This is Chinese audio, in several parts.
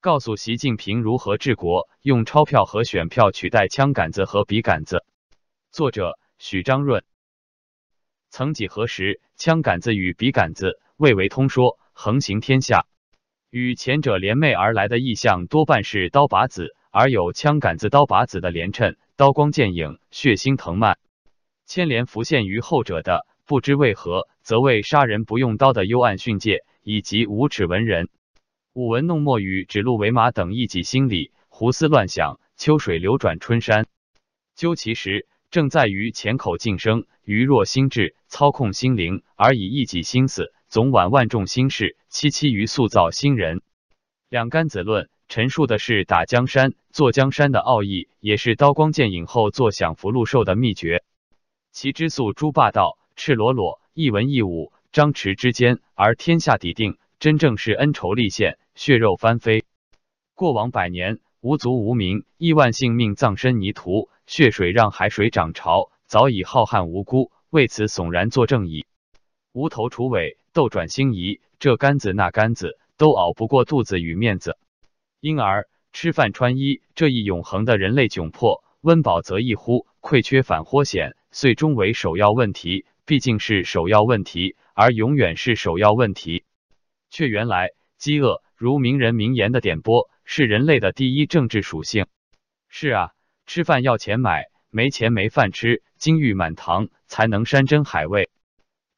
告诉习近平如何治国，用钞票和选票取代枪杆子和笔杆子。作者许章润。曾几何时，枪杆子与笔杆子蔚为通说，横行天下。与前者联袂而来的意象多半是刀把子，而有枪杆子、刀把子的连衬，刀光剑影，血腥藤蔓。牵连浮现于后者的，不知为何，则为杀人不用刀的幽暗训诫，以及无耻文人舞文弄墨与指鹿为马等一己心理，胡思乱想，秋水流转春山。究其实，正在于浅口晋升，愚弱心智，操控心灵，而以一己心思。总挽万众心事，戚戚于塑造新人。两杆子论陈述的是打江山、坐江山的奥义，也是刀光剑影后坐享福禄寿的秘诀。其之诉诸霸道、赤裸裸、一文一武、张弛之间，而天下抵定，真正是恩仇立现，血肉翻飞。过往百年，无足无名，亿万性命葬身泥土，血水让海水涨潮，早已浩瀚无辜，为此悚然作证矣。无头楚尾。斗转星移，这杆子那杆子都熬不过肚子与面子，因而吃饭穿衣这一永恒的人类窘迫，温饱则易乎，匮缺反豁显，最终为首要问题。毕竟是首要问题，而永远是首要问题。却原来饥饿如名人名言的点拨，是人类的第一政治属性。是啊，吃饭要钱买，没钱没饭吃，金玉满堂才能山珍海味；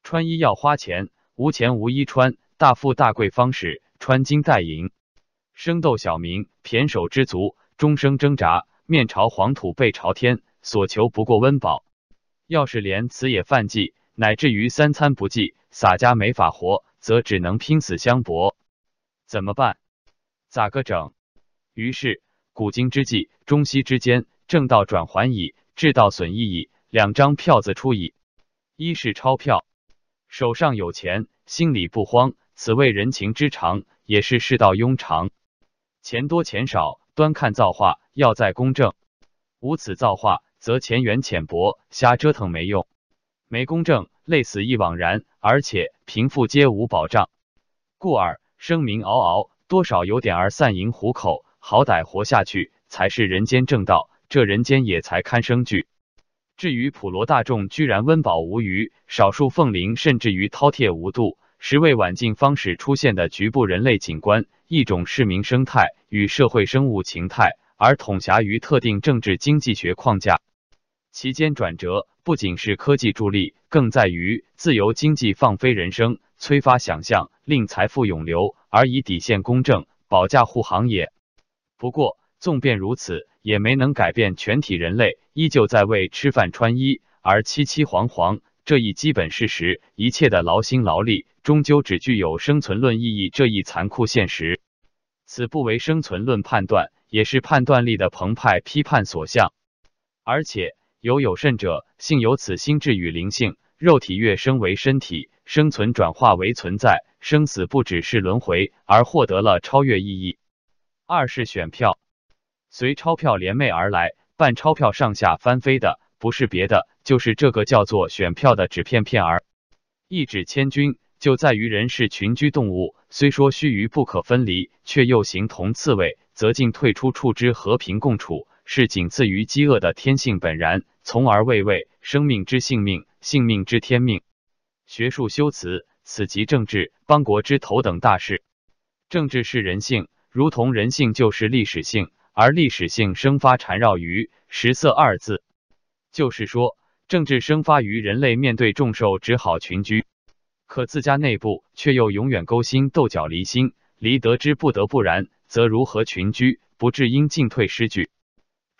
穿衣要花钱。无钱无衣穿，大富大贵方使穿金戴银。生斗小民，胼手知足，终生挣扎，面朝黄土背朝天，所求不过温饱。要是连此也犯忌，乃至于三餐不济，洒家没法活，则只能拼死相搏。怎么办？咋个整？于是古今之际，中西之间，正道转还矣，至道损益矣，两张票子出矣。一是钞票。手上有钱，心里不慌，此谓人情之常，也是世道庸常。钱多钱少，端看造化，要在公正。无此造化，则钱缘浅薄，瞎折腾没用。没公正，累死一枉然，而且贫富皆无保障。故而声名嗷嗷，多少有点儿散银糊口，好歹活下去，才是人间正道，这人间也才堪生聚。至于普罗大众居然温饱无余，少数凤灵甚至于饕餮无度，实为晚近方始出现的局部人类景观，一种市民生态与社会生物形态，而统辖于特定政治经济学框架。其间转折不仅是科技助力，更在于自由经济放飞人生，催发想象，令财富涌流，而以底线公正保驾护航也。不过，纵便如此。也没能改变全体人类依旧在为吃饭穿衣而凄凄惶惶这一基本事实，一切的劳心劳力终究只具有生存论意义这一残酷现实。此不为生存论判断，也是判断力的澎湃批判所向。而且有有甚者，幸有此心智与灵性，肉体跃升为身体，生存转化为存在，生死不只是轮回，而获得了超越意义。二是选票。随钞票联袂而来，半钞票上下翻飞的，不是别的，就是这个叫做选票的纸片片儿。一纸千钧，就在于人是群居动物，虽说须臾不可分离，却又形同刺猬，则进退出处之和平共处，是仅次于饥饿的天性本然，从而谓谓生命之性命，性命之天命。学术修辞，此即政治，邦国之头等大事。政治是人性，如同人性就是历史性。而历史性生发缠绕于食色二字，就是说，政治生发于人类面对众兽只好群居，可自家内部却又永远勾心斗角离心，离得之不得不然，则如何群居？不至因进退失据，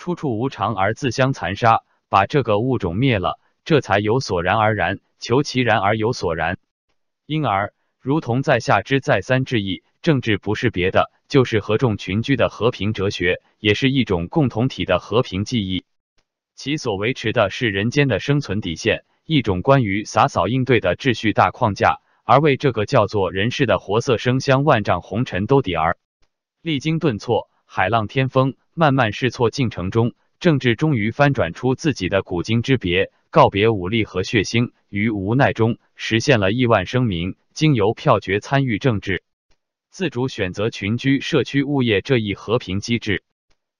处处无常而自相残杀，把这个物种灭了，这才有所然而然，求其然而有所然。因而，如同在下之再三致意，政治不是别的。就是合众群居的和平哲学，也是一种共同体的和平记忆。其所维持的是人间的生存底线，一种关于洒扫应对的秩序大框架。而为这个叫做人世的活色生香、万丈红尘兜底儿，历经顿挫、海浪天风、慢慢试错进程中，政治终于翻转出自己的古今之别，告别武力和血腥，于无奈中实现了亿万生民经由票决参与政治。自主选择群居社区物业这一和平机制。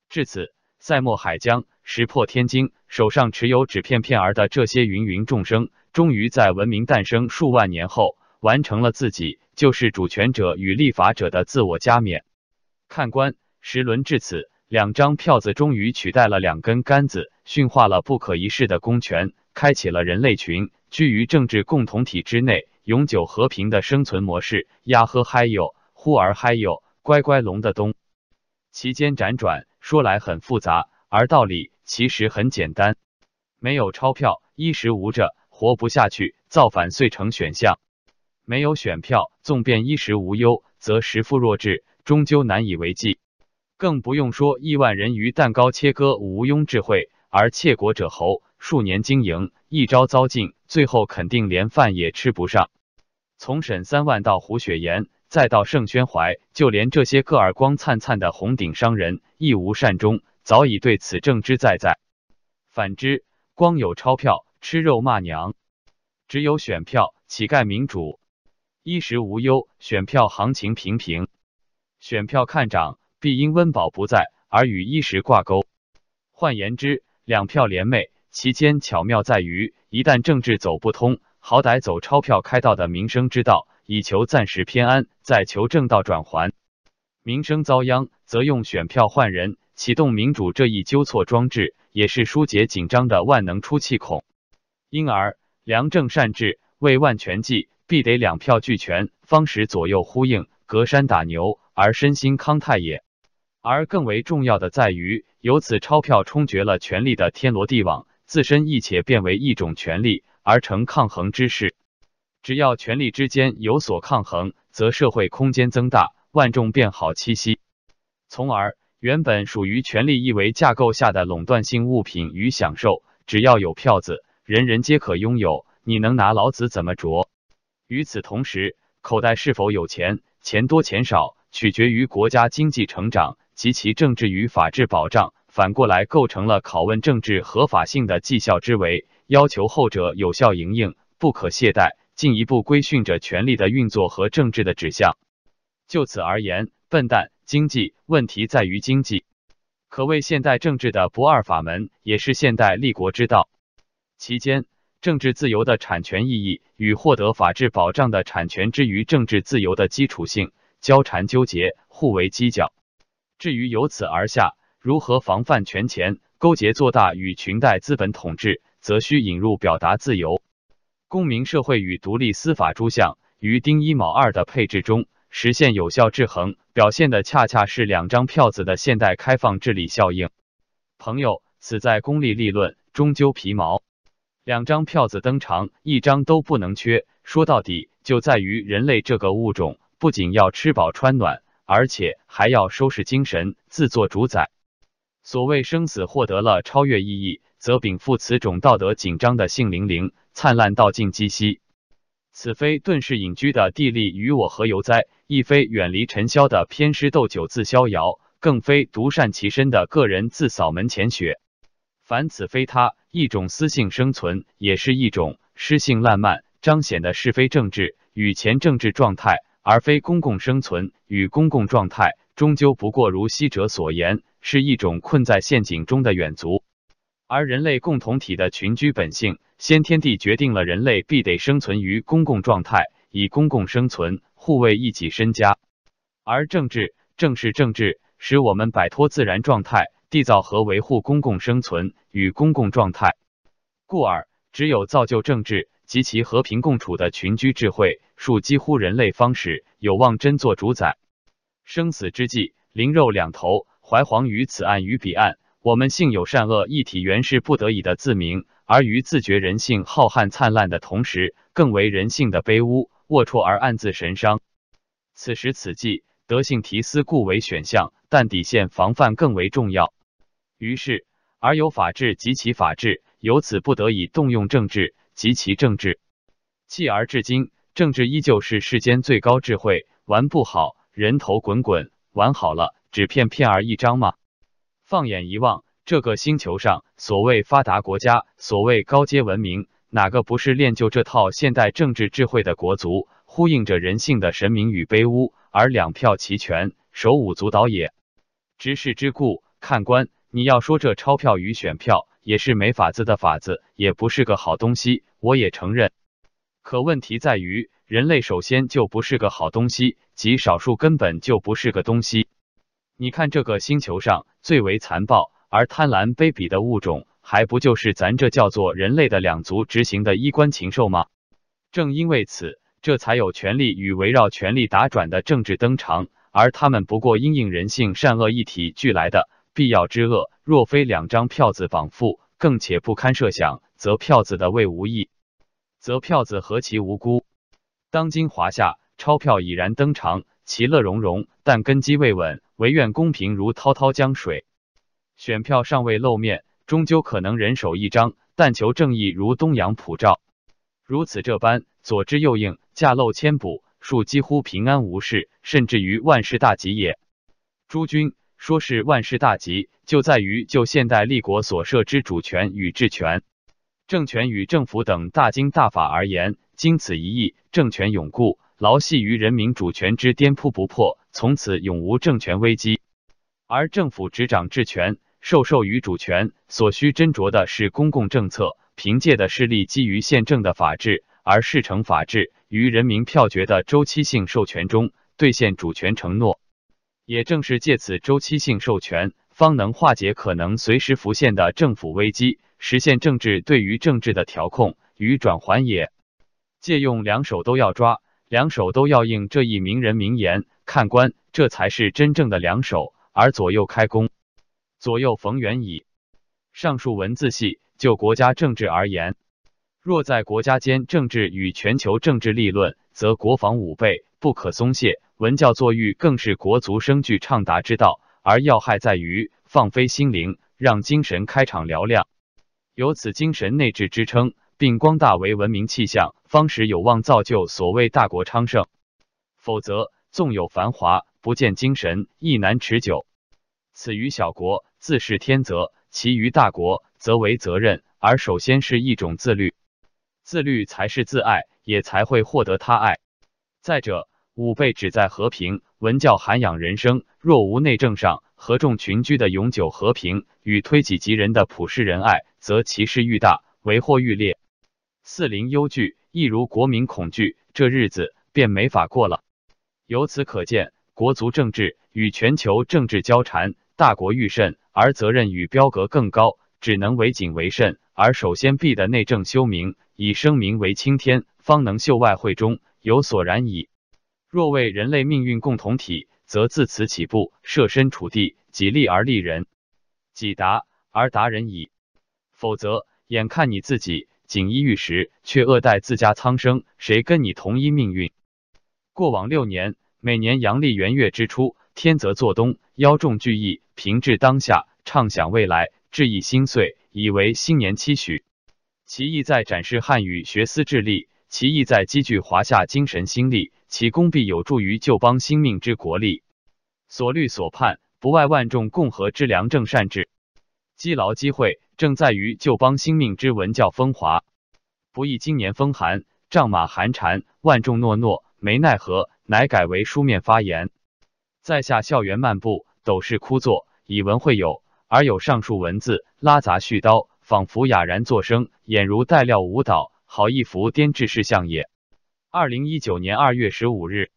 至此，塞莫海江石破天惊，手上持有纸片片儿的这些芸芸众生，终于在文明诞生数万年后，完成了自己就是主权者与立法者的自我加冕。看官，时轮至此，两张票子终于取代了两根杆子，驯化了不可一世的公权，开启了人类群居于政治共同体之内永久和平的生存模式。呀呵嗨哟！呼儿嗨哟，乖乖龙的东，其间辗转说来很复杂，而道理其实很简单。没有钞票，衣食无着，活不下去，造反遂成选项；没有选票，纵便衣食无忧，则食富弱智，终究难以为继。更不用说亿万人鱼蛋糕切割无庸置喙，而窃国者侯数年经营，一朝遭尽，最后肯定连饭也吃不上。从沈三万到胡雪岩。再到盛宣怀，就连这些个耳光灿灿的红顶商人，亦无善终，早已对此正之在在。反之，光有钞票，吃肉骂娘；只有选票，乞丐民主，衣食无忧。选票行情平平，选票看涨，必因温饱不在而与衣食挂钩。换言之，两票联袂，其间巧妙在于，一旦政治走不通，好歹走钞票开道的民生之道。以求暂时偏安，再求正道转还。民生遭殃，则用选票换人，启动民主这一纠错装置，也是疏解紧张的万能出气孔。因而，良政善治为万全计，必得两票俱全，方使左右呼应，隔山打牛，而身心康泰也。而更为重要的在于，由此钞票冲决了权力的天罗地网，自身亦且变为一种权力，而成抗衡之势。只要权力之间有所抗衡，则社会空间增大，万众便好栖息。从而，原本属于权力一维架构下的垄断性物品与享受，只要有票子，人人皆可拥有。你能拿老子怎么着？与此同时，口袋是否有钱，钱多钱少，取决于国家经济成长及其政治与法治保障。反过来，构成了拷问政治合法性的绩效之为，要求后者有效营应，不可懈怠。进一步规训着权力的运作和政治的指向。就此而言，笨蛋经济问题在于经济，可谓现代政治的不二法门，也是现代立国之道。其间，政治自由的产权意义与获得法治保障的产权之于政治自由的基础性交缠纠结，互为犄角。至于由此而下如何防范权钱勾结做大与裙带资本统治，则需引入表达自由。公民社会与独立司法诸项于丁一卯二的配置中实现有效制衡，表现的恰恰是两张票子的现代开放治理效应。朋友，此在功利立论终究皮毛。两张票子登场，一张都不能缺。说到底，就在于人类这个物种不仅要吃饱穿暖，而且还要收拾精神，自作主宰。所谓生死获得了超越意义，则禀赋此种道德紧张的性灵灵。灿烂道尽鸡息，此非遁世隐居的地利与我何由哉？亦非远离尘嚣的偏师斗酒自逍遥，更非独善其身的个人自扫门前雪。凡此非他，一种私性生存，也是一种诗性烂漫彰显的是非政治与前政治状态，而非公共生存与公共状态，终究不过如昔者所言，是一种困在陷阱中的远足。而人类共同体的群居本性，先天地决定了人类必得生存于公共状态，以公共生存，护卫一己身家。而政治正是政治，使我们摆脱自然状态，缔造和维护公共生存与公共状态。故而，只有造就政治及其和平共处的群居智慧，树几乎人类方式，有望真做主宰。生死之际，灵肉两头，怀惶于此岸与彼岸。我们性有善恶一体，原是不得已的自明；而于自觉人性浩瀚灿烂的同时，更为人性的卑污龌龊而暗自神伤。此时此际，德性提思故为选项，但底线防范更为重要。于是，而有法治及其法治，由此不得已动用政治及其政治。继而至今，政治依旧是世间最高智慧。玩不好，人头滚滚；玩好了，纸片片儿一张嘛。放眼一望，这个星球上所谓发达国家，所谓高阶文明，哪个不是练就这套现代政治智慧的国足？呼应着人性的神明与卑污，而两票齐全，手舞足蹈也。执事之故，看官，你要说这钞票与选票也是没法子的法子，也不是个好东西，我也承认。可问题在于，人类首先就不是个好东西，极少数根本就不是个东西。你看这个星球上最为残暴而贪婪卑鄙的物种，还不就是咱这叫做人类的两足执行的衣冠禽兽吗？正因为此，这才有权力与围绕权力打转的政治登场，而他们不过因应人性善恶一体俱来的必要之恶。若非两张票子绑缚，更且不堪设想，则票子的为无益，则票子何其无辜！当今华夏钞票已然登场。其乐融融，但根基未稳，唯愿公平如滔滔江水。选票尚未露面，终究可能人手一张，但求正义如东阳普照。如此这般，左支右应，架漏千补，庶几乎平安无事，甚至于万事大吉也。诸君说是万事大吉，就在于就现代立国所设之主权与治权、政权与政府等大经大法而言，经此一役，政权永固。牢系于人民主权之颠扑不破，从此永无政权危机。而政府执掌治权，受授于主权，所需斟酌的是公共政策，凭借的是立基于宪政的法治，而事成法治于人民票决的周期性授权中兑现主权承诺。也正是借此周期性授权，方能化解可能随时浮现的政府危机，实现政治对于政治的调控与转环也。借用两手都要抓。两手都要硬这一名人名言，看官，这才是真正的两手。而左右开弓，左右逢源矣。上述文字系就国家政治而言，若在国家间政治与全球政治立论，则国防五备不可松懈，文教作育更是国足生具畅达之道。而要害在于放飞心灵，让精神开场嘹亮，有此精神内置支撑。并光大为文明气象，方使有望造就所谓大国昌盛。否则，纵有繁华，不见精神，亦难持久。此于小国自是天责，其余大国则为责任。而首先是一种自律，自律才是自爱，也才会获得他爱。再者，武备只在和平，文教涵养人生。若无内政上合众群居的永久和平与推己及人的普世仁爱，则其势愈大，为祸愈烈。四邻忧惧，亦如国民恐惧，这日子便没法过了。由此可见，国足政治与全球政治交缠，大国愈甚，而责任与标格更高，只能为谨为慎。而首先必的内政修明，以声明为青天，方能秀外慧中，有所然矣。若为人类命运共同体，则自此起步，设身处地，己利而利人，己达而达人矣。否则，眼看你自己。锦衣玉食，却恶待自家苍生，谁跟你同一命运？过往六年，每年阳历元月之初，天泽作东，邀众聚义，平治当下，畅想未来，志意心碎，以为新年期许。其意在展示汉语学思智力，其意在积聚华夏精神心力，其功必有助于救邦兴命之国力。所虑所盼，不外万众共和之良政善治。积劳机会，正在于旧邦兴命之文教风华。不意今年风寒，仗马寒蝉，万众诺诺，没奈何，乃改为书面发言。在下校园漫步，斗室枯坐，以文会友，而有上述文字，拉杂絮刀，仿佛哑然作声，俨如带料舞蹈，好一幅颠制事项也。二零一九年二月十五日。